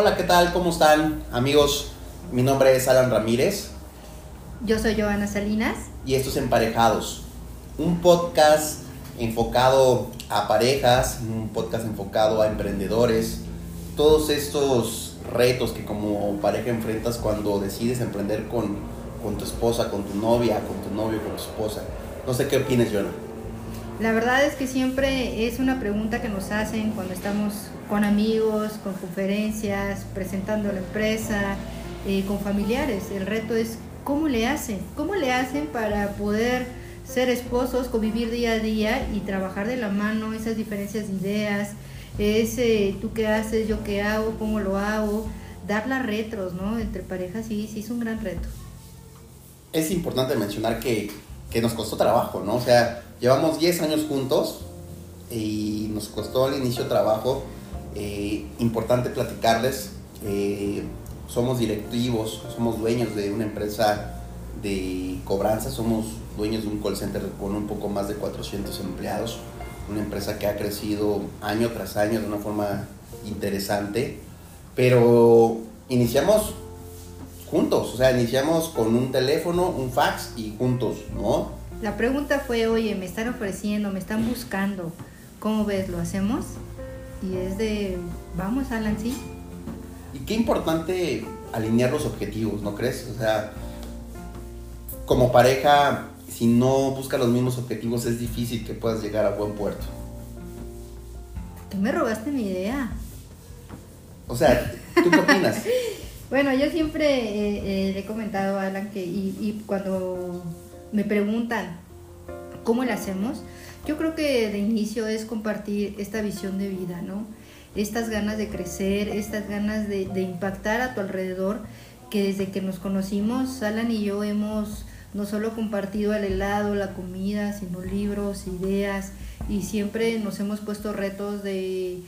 Hola, ¿qué tal? ¿Cómo están amigos? Mi nombre es Alan Ramírez. Yo soy Joana Salinas. Y esto es Emparejados, un podcast enfocado a parejas, un podcast enfocado a emprendedores, todos estos retos que como pareja enfrentas cuando decides emprender con, con tu esposa, con tu novia, con tu novio, con tu esposa. No sé qué opinas, Joana. La verdad es que siempre es una pregunta que nos hacen cuando estamos con amigos, con conferencias, presentando la empresa, eh, con familiares. El reto es cómo le hacen, cómo le hacen para poder ser esposos, convivir día a día y trabajar de la mano esas diferencias de ideas, ese tú qué haces, yo qué hago, cómo lo hago, dar las retros, ¿no? Entre parejas sí, sí es un gran reto. Es importante mencionar que, que nos costó trabajo, ¿no? O sea, Llevamos 10 años juntos y nos costó al inicio trabajo. Eh, importante platicarles, eh, somos directivos, somos dueños de una empresa de cobranza, somos dueños de un call center con un poco más de 400 empleados, una empresa que ha crecido año tras año de una forma interesante, pero iniciamos juntos, o sea, iniciamos con un teléfono, un fax y juntos, ¿no? La pregunta fue, oye, me están ofreciendo, me están buscando, ¿cómo ves? ¿Lo hacemos? Y es de, vamos, Alan, sí. Y qué importante alinear los objetivos, ¿no crees? O sea, como pareja, si no buscas los mismos objetivos, es difícil que puedas llegar a buen puerto. Tú me robaste mi idea. O sea, ¿tú qué opinas? bueno, yo siempre eh, le he comentado a Alan que, y, cuando me preguntan cómo lo hacemos, yo creo que de inicio es compartir esta visión de vida, ¿no? Estas ganas de crecer, estas ganas de, impactar a tu alrededor, que desde que nos conocimos, Alan y yo hemos no solo compartido el helado, la comida, sino libros, ideas, y siempre nos hemos puesto retos de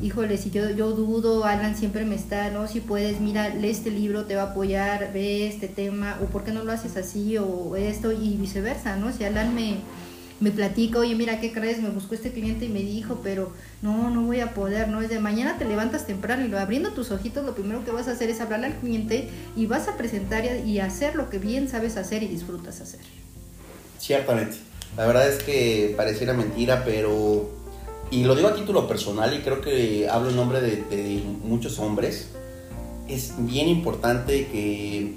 híjole, si yo, yo dudo, Alan siempre me está, ¿no? Si puedes, mira, lee este libro, te va a apoyar, ve este tema, o por qué no lo haces así, o esto, y viceversa, ¿no? Si Alan me, me platica, oye, mira, ¿qué crees? Me buscó este cliente y me dijo, pero no, no voy a poder, ¿no? Es de mañana te levantas temprano y lo, abriendo tus ojitos, lo primero que vas a hacer es hablarle al cliente y vas a presentar y hacer lo que bien sabes hacer y disfrutas hacer. Ciertamente. La verdad es que pareciera mentira, pero y lo digo a título personal y creo que hablo en nombre de, muchos hombres, es bien importante que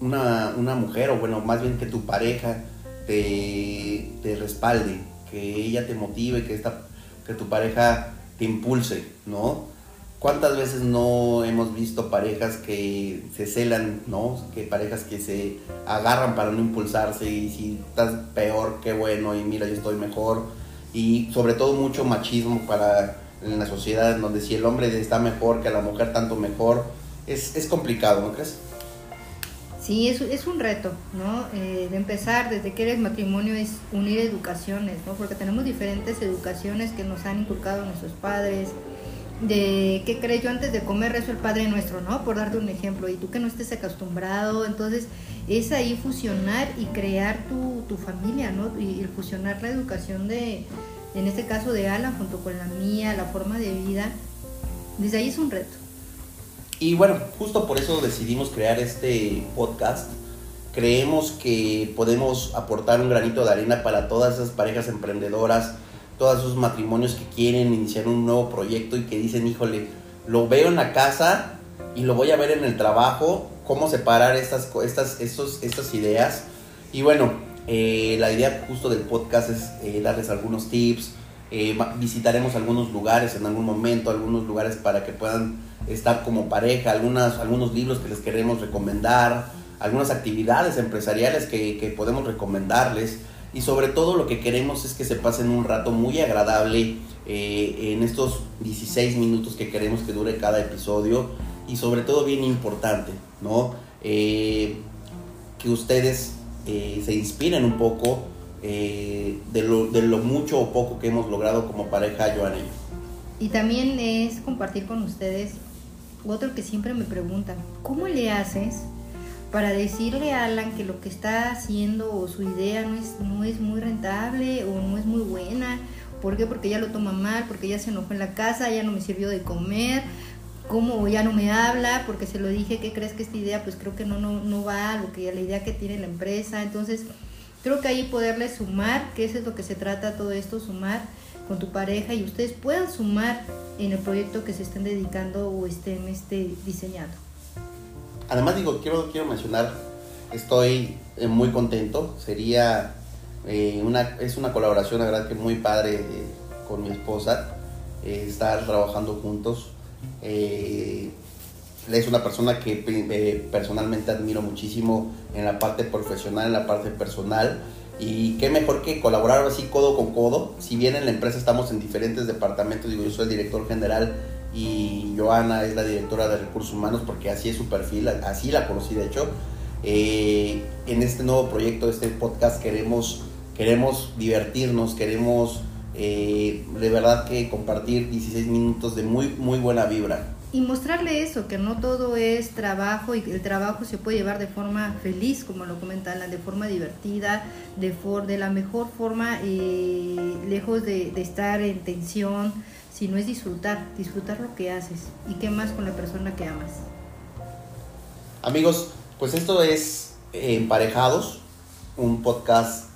una, mujer, o bueno, más bien que tu pareja te, respalde, que ella te motive, que, esta, que tu pareja te impulse, ¿no? ¿Cuántas veces no hemos visto parejas que se celan, ¿no? Que parejas que se agarran para no impulsarse y si estás peor, qué bueno, y mira, yo estoy mejor y sobre todo mucho machismo para en la sociedad donde si el hombre está mejor que la mujer tanto mejor es, es complicado, ¿no crees? Sí, es, es un reto, ¿no? Eh, de empezar desde que eres matrimonio es unir educaciones, ¿no? Porque tenemos diferentes educaciones que nos han inculcado nuestros padres, de qué crees yo antes de comer rezo el Padre Nuestro, ¿no? Por darte un ejemplo, y tú que no estés acostumbrado, entonces es ahí fusionar y crear tu, tu familia, ¿no? Y, fusionar la educación de, en este caso de Alan, junto con la mía, la forma de vida, desde ahí es un reto. Y bueno, justo por eso decidimos crear este podcast. Creemos que podemos aportar un granito de arena para todas esas parejas emprendedoras, todos esos matrimonios que quieren iniciar un nuevo proyecto y que dicen, híjole, lo veo en la casa y lo voy a ver en el trabajo, cómo separar estas, estas, estos, estas ideas. Y bueno, eh, la idea justo del podcast es eh, darles algunos tips, eh, visitaremos algunos lugares en algún momento, algunos lugares para que puedan estar como pareja, algunas, algunos libros que les queremos recomendar, algunas actividades empresariales que, que podemos recomendarles y sobre todo lo que queremos es que se pasen un rato muy agradable eh, en estos 16 minutos que queremos que dure cada episodio y sobre todo bien importante, ¿no? Eh, que ustedes eh, se inspiren un poco de, lo, de lo mucho o poco que hemos logrado como pareja Joan y también es compartir con ustedes otro que siempre me preguntan, ¿cómo le haces para decirle a Alan que lo que está haciendo o su idea no es, no es muy rentable o no es muy buena. ¿Por qué? Porque ya lo toma mal, porque ya se enojó en la casa, ya no me sirvió de comer. cómo ya no me habla porque se lo dije, ¿qué crees que esta idea? Pues creo que no, no, no va a lo que, la idea que tiene la empresa. Entonces, creo que ahí poderle sumar, que eso es lo que se trata todo esto, sumar con tu pareja y ustedes puedan sumar en el proyecto que se estén dedicando o estén este, diseñando. Además, digo, quiero, quiero mencionar, estoy eh, muy contento, sería eh, una, es una colaboración, la verdad que muy padre eh, con mi esposa, estar trabajando juntos. es una persona que personalmente admiro muchísimo en la parte profesional, en la parte personal y qué mejor que colaborar así codo con codo. Si bien en la empresa estamos en diferentes departamentos, digo, yo soy el director general y Joana es la directora de recursos humanos porque así es su perfil, así la conocí de hecho. Eh, en este nuevo proyecto, este podcast, queremos, queremos divertirnos, queremos eh, de verdad que compartir 16 minutos de muy, muy buena vibra y mostrarle eso, que no todo es trabajo y el trabajo se puede llevar de forma feliz, como lo comenta de forma divertida, de, for, de la mejor forma, eh, lejos de, estar en tensión, sino es disfrutar, disfrutar lo que haces y qué más con la persona que amas. Amigos, pues esto es Emparejados, un podcast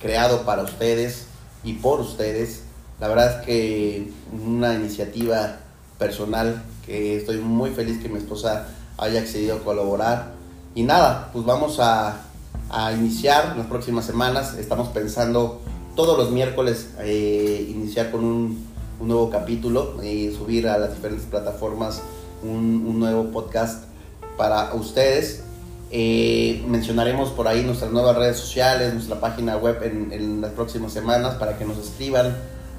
creado para ustedes y por ustedes. La verdad es que una iniciativa personal estoy muy feliz que mi esposa haya accedido a colaborar. Y nada, pues vamos a, a iniciar las próximas semanas. Estamos pensando todos los miércoles eh, iniciar con un, un, nuevo capítulo y subir a las diferentes plataformas un, un nuevo podcast para ustedes. Eh, mencionaremos por ahí nuestras nuevas redes sociales, nuestra página web en, en, las próximas semanas para que nos escriban,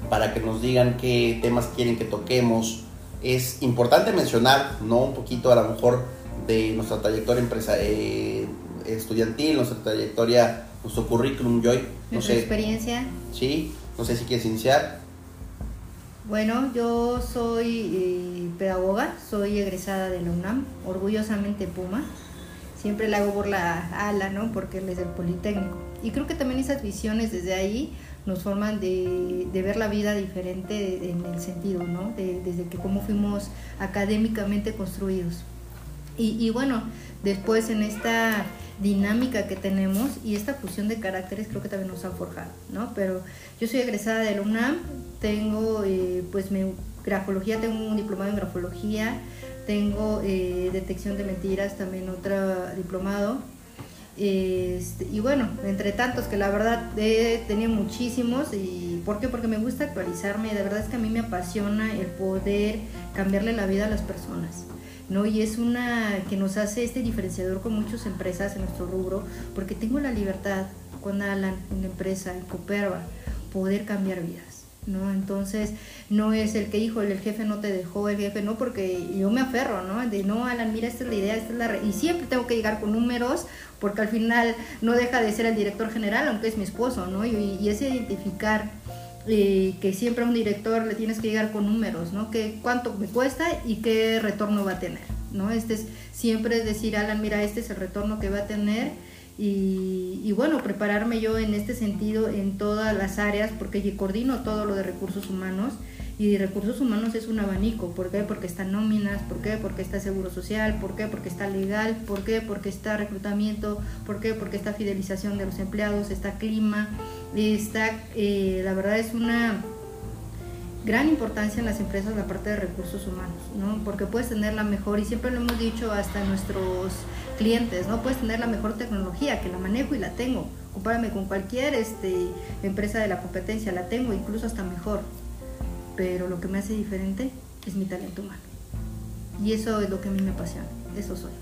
para que nos digan qué temas quieren que toquemos, es importante mencionar, ¿no? Un poquito a lo mejor de nuestra trayectoria empresa, eh, estudiantil, nuestra trayectoria, nuestro currículum, Joy. No nuestra experiencia. Sí, no sé si quieres iniciar. Bueno, yo soy eh, pedagoga, soy egresada de la UNAM, orgullosamente Puma. Siempre la hago por la ala, ¿no? Porque él es del Politécnico. Y creo que también esas visiones desde ahí nos forman de, ver la vida diferente en el sentido, ¿no? desde que cómo fuimos académicamente construidos. Y, bueno, después en esta dinámica que tenemos y esta fusión de caracteres creo que también nos han forjado, ¿no? Pero yo soy egresada de la UNAM, tengo eh, pues mi grafología, tengo un diplomado en grafología, tengo eh, detección de mentiras, también otro diplomado, este, y bueno, entre tantos que la verdad he tenido muchísimos. ¿Y por qué? Porque me gusta actualizarme. De verdad es que a mí me apasiona el poder cambiarle la vida a las personas. ¿no? Y es una que nos hace este diferenciador con muchas empresas en nuestro rubro, porque tengo la libertad con Alan en la empresa, en Coperva, poder cambiar vidas. ¿No? Entonces, no es el que, hijo, el jefe no te dejó, el jefe no, porque yo me aferro, ¿no? De no, Alan, mira, esta es la idea, esta es la... Y siempre tengo que llegar con números, porque al final no deja de ser el director general, aunque es mi esposo, ¿no? Y, y ese identificar eh, que siempre a un director le tienes que llegar con números, ¿no? Que cuánto me cuesta y qué retorno va a tener, ¿no? Este es siempre decir, Alan, mira, este es el retorno que va a tener y, bueno, prepararme yo en este sentido en todas las áreas, porque yo coordino todo lo de recursos humanos y recursos humanos es un abanico. ¿Por qué? Porque está nóminas, ¿por qué? Porque está seguro social, ¿por qué? Porque está legal, ¿por qué? Porque está reclutamiento, ¿por qué? Porque está fidelización de los empleados, está clima, está, eh, la verdad es una gran importancia en las empresas la parte de recursos humanos, ¿no? Porque puedes tener la mejor, y siempre lo hemos dicho hasta nuestros clientes, ¿no? Puedes tener la mejor tecnología, que la manejo y la tengo. Compárame con cualquier este, empresa de la competencia, la tengo incluso hasta mejor. Pero lo que me hace diferente es mi talento humano. Y eso es lo que a mí me apasiona, eso soy.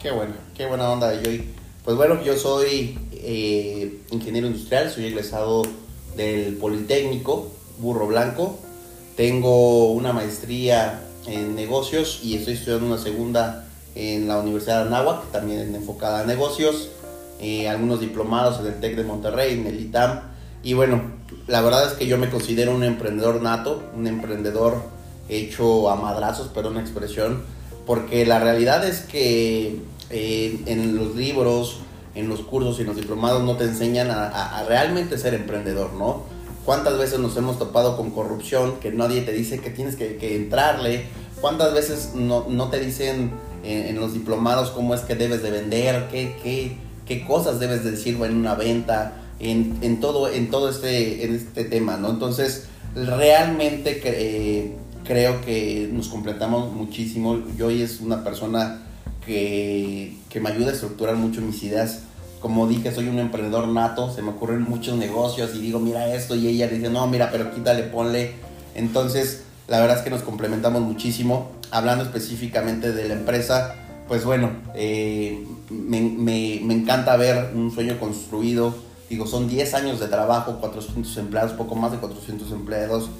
Qué bueno, qué buena onda, Joy. Pues bueno, yo soy eh, ingeniero industrial, soy egresado del Politécnico, Burro Blanco. Tengo una maestría en negocios y estoy estudiando una segunda en la Universidad de Anáhuac, también enfocada a negocios, eh, algunos diplomados en el TEC de Monterrey, en el ITAM. Y bueno, la verdad es que yo me considero un emprendedor nato, un emprendedor hecho a madrazos, pero una expresión, porque la realidad es que eh, en los libros, en los cursos y en los diplomados no te enseñan a, realmente ser emprendedor, ¿no? ¿Cuántas veces nos hemos topado con corrupción que nadie te dice que tienes que, que entrarle ¿Cuántas veces no, no te dicen en, los diplomados cómo es que debes de vender, qué, qué, qué cosas debes de decir en una venta, en, en, todo, en todo este, en este tema, ¿no? Entonces, realmente eh, creo que nos completamos muchísimo. Yo hoy es una persona que, que me ayuda a estructurar mucho mis ideas como dije, soy un emprendedor nato, se me ocurren muchos negocios y digo, mira esto, y ella dice, no, mira, pero quítale, ponle. Entonces, la verdad es que nos complementamos muchísimo. Hablando específicamente de la empresa, pues bueno, eh, me, me, me, encanta ver un sueño construido. Digo, son 10 años de trabajo, 400 empleados, poco más de 400 empleados.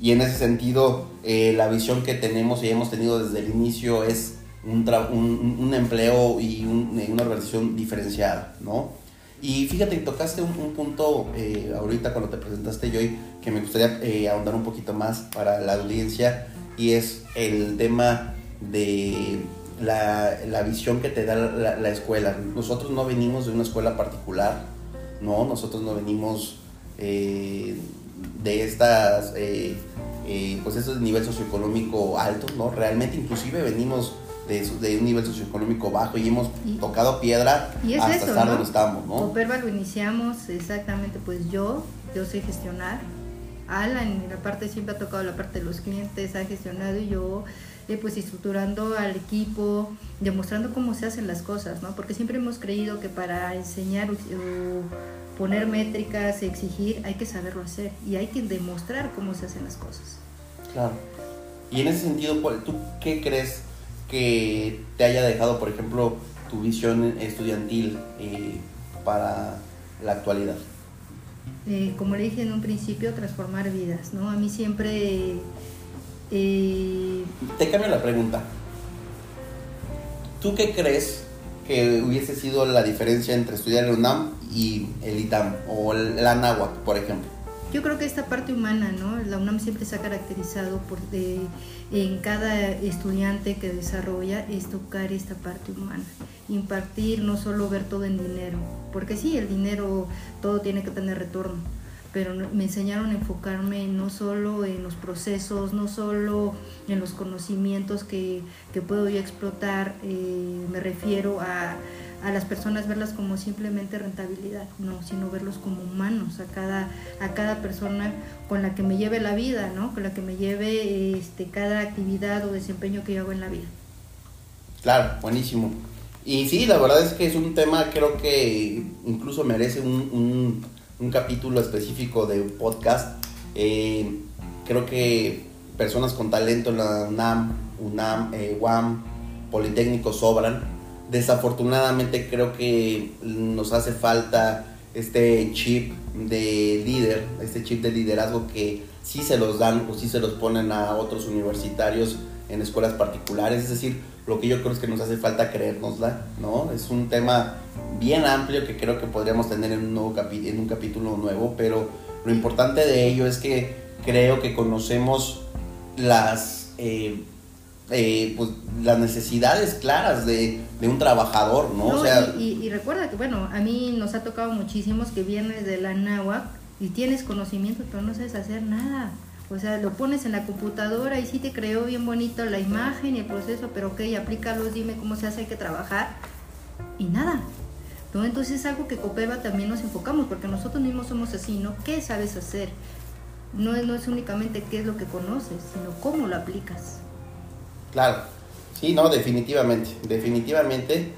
Y en ese sentido, eh, la visión que tenemos y hemos tenido desde el inicio es un, un, un empleo y una organización diferenciada, ¿no? Y fíjate, tocaste un, punto eh, ahorita cuando te presentaste, Joy, que me gustaría eh, ahondar un poquito más para la audiencia, y es el tema de la, la visión que te da la, la, escuela. Nosotros no venimos de una escuela particular, ¿no? Nosotros no venimos eh, de estas, pues ese nivel socioeconómico alto, ¿no? Realmente inclusive venimos de, un nivel socioeconómico bajo y hemos tocado piedra hasta estar donde estamos, ¿no? Iniciamos exactamente, pues yo, yo sé gestionar. Alan la parte siempre ha tocado la parte de los clientes, ha gestionado y yo pues estructurando al equipo, demostrando cómo se hacen las cosas, ¿no? Porque siempre hemos creído que para enseñar o poner métricas, exigir, hay que saberlo hacer y hay que demostrar cómo se hacen las cosas. Claro. Y en ese sentido, ¿tú qué crees que te haya dejado, por ejemplo, tu visión estudiantil eh, para la actualidad? Eh, como le dije en un principio, transformar vidas, ¿no? A mí siempre... Eh, te cambio la pregunta. ¿Tú qué crees que hubiese sido la diferencia entre estudiar el UNAM y el ITAM o el ANAHUAC, por ejemplo? Yo creo que esta parte humana, ¿no? La UNAM siempre se ha caracterizado por de, en cada estudiante que desarrolla es tocar esta parte humana, impartir, no solo ver todo en dinero, porque sí, el dinero todo tiene que tener retorno, pero me enseñaron a enfocarme no solo en los procesos, no solo en los conocimientos que, que puedo yo explotar, eh, me refiero a a las personas verlas como simplemente rentabilidad, no, sino verlos como humanos, a cada, a cada persona con la que me lleve la vida, ¿no? Con la que me lleve este, cada actividad o desempeño que yo hago en la vida. Claro, buenísimo. Y sí, la verdad es que es un tema, creo que incluso merece un, un, capítulo específico de podcast. Eh, creo que personas con talento en la UNAM, UNAM, eh, UAM, Politécnico sobran Desafortunadamente creo que nos hace falta este chip de líder, este chip de liderazgo que sí se los dan o sí se los ponen a otros universitarios en escuelas particulares. Es decir, lo que yo creo es que nos hace falta creérnosla, ¿no? Es un tema bien amplio que creo que podríamos tener en un, nuevo en un capítulo nuevo, pero lo importante de ello es que creo que conocemos las... Eh, eh, pues las necesidades claras de, un trabajador, ¿no? o sea, y, recuerda que, bueno, a mí nos ha tocado muchísimos que vienes de la náhuatl y tienes conocimiento, pero no sabes hacer nada. O sea, lo pones en la computadora y sí te creó bien bonito la imagen y el proceso, pero ok, aplícalos, dime cómo se hace, hay que trabajar. Y nada. ¿no? Entonces es algo que Copeva también nos enfocamos, porque nosotros mismos somos así, ¿no? ¿Qué sabes hacer? No es, no es únicamente qué es lo que conoces, sino cómo lo aplicas. Claro, sí, no, definitivamente, definitivamente.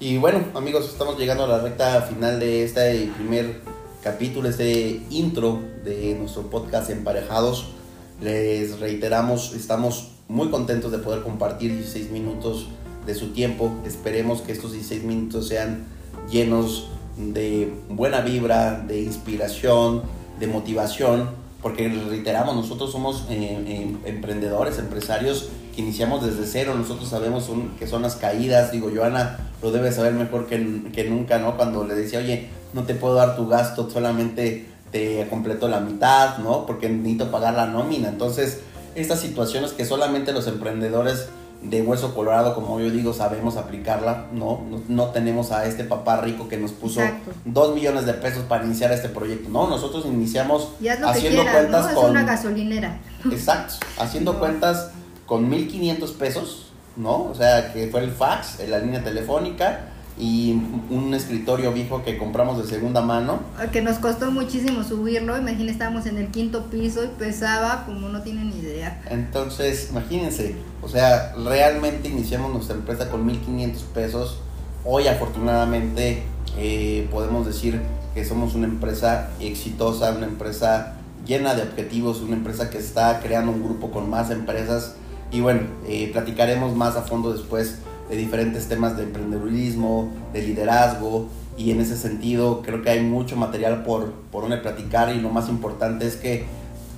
Y bueno, amigos, estamos llegando a la recta final de este primer capítulo, este intro de nuestro podcast Emparejados. Les reiteramos, estamos muy contentos de poder compartir 16 minutos de su tiempo. Esperemos que estos 16 minutos sean llenos de buena vibra, de inspiración, de motivación, porque reiteramos, nosotros somos eh, eh, emprendedores, empresarios iniciamos desde cero, nosotros sabemos que son las caídas, digo, Joana lo debe saber mejor que, que, nunca, ¿no? Cuando le decía, oye, no te puedo dar tu gasto, solamente te completo la mitad, ¿no? Porque necesito pagar la nómina. Entonces, estas situaciones que solamente los emprendedores de hueso colorado, como yo digo, sabemos aplicarla, ¿no? No, tenemos a este papá rico que nos puso dos millones de pesos para iniciar este proyecto, ¿no? Nosotros iniciamos haciendo cuentas con... una gasolinera. Exacto, haciendo cuentas con 1500 pesos, ¿no? O sea, que fue el fax, la línea telefónica y un escritorio viejo que compramos de segunda mano. Que nos costó muchísimo subirlo, imagínense, estábamos en el quinto piso y pesaba como no tienen idea. Entonces, imagínense, o sea, realmente iniciamos nuestra empresa con 1500 pesos. Hoy afortunadamente eh, podemos decir que somos una empresa exitosa, una empresa llena de objetivos, una empresa que está creando un grupo con más empresas y bueno, eh, platicaremos más a fondo después de diferentes temas de emprendedurismo, de liderazgo y en ese sentido creo que hay mucho material por, por donde platicar y lo más importante es que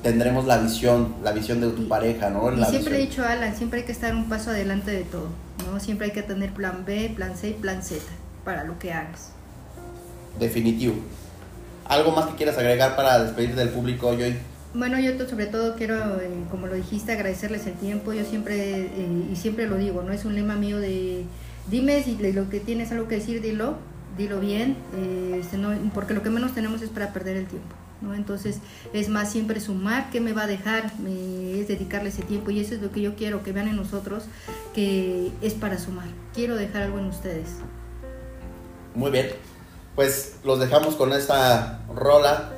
tendremos la visión, la visión de tu pareja, ¿no? Siempre he dicho, Alan, siempre hay que estar un paso adelante de todo, ¿no? Siempre hay que tener plan B, plan C y plan Z para lo que hagas. Definitivo. ¿Algo más que quieras agregar para despedir del público, hoy? Bueno, yo sobre todo quiero, eh, como lo dijiste, agradecerles el tiempo. Yo siempre, eh, y siempre lo digo, no es un lema mío de dime si lo que tienes algo que decir, dilo, dilo bien, eh, este, porque lo que menos tenemos es para perder el tiempo. ¿no? Entonces es más siempre sumar, ¿qué me va a dejar? Me, es dedicarle ese tiempo y eso es lo que yo quiero que vean en nosotros, que es para sumar. Quiero dejar algo en ustedes. Muy bien, pues los dejamos con esta rola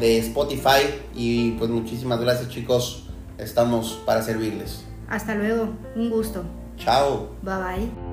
de Spotify y pues muchísimas gracias chicos, estamos para servirles. Hasta luego, un gusto. Chao. Bye bye.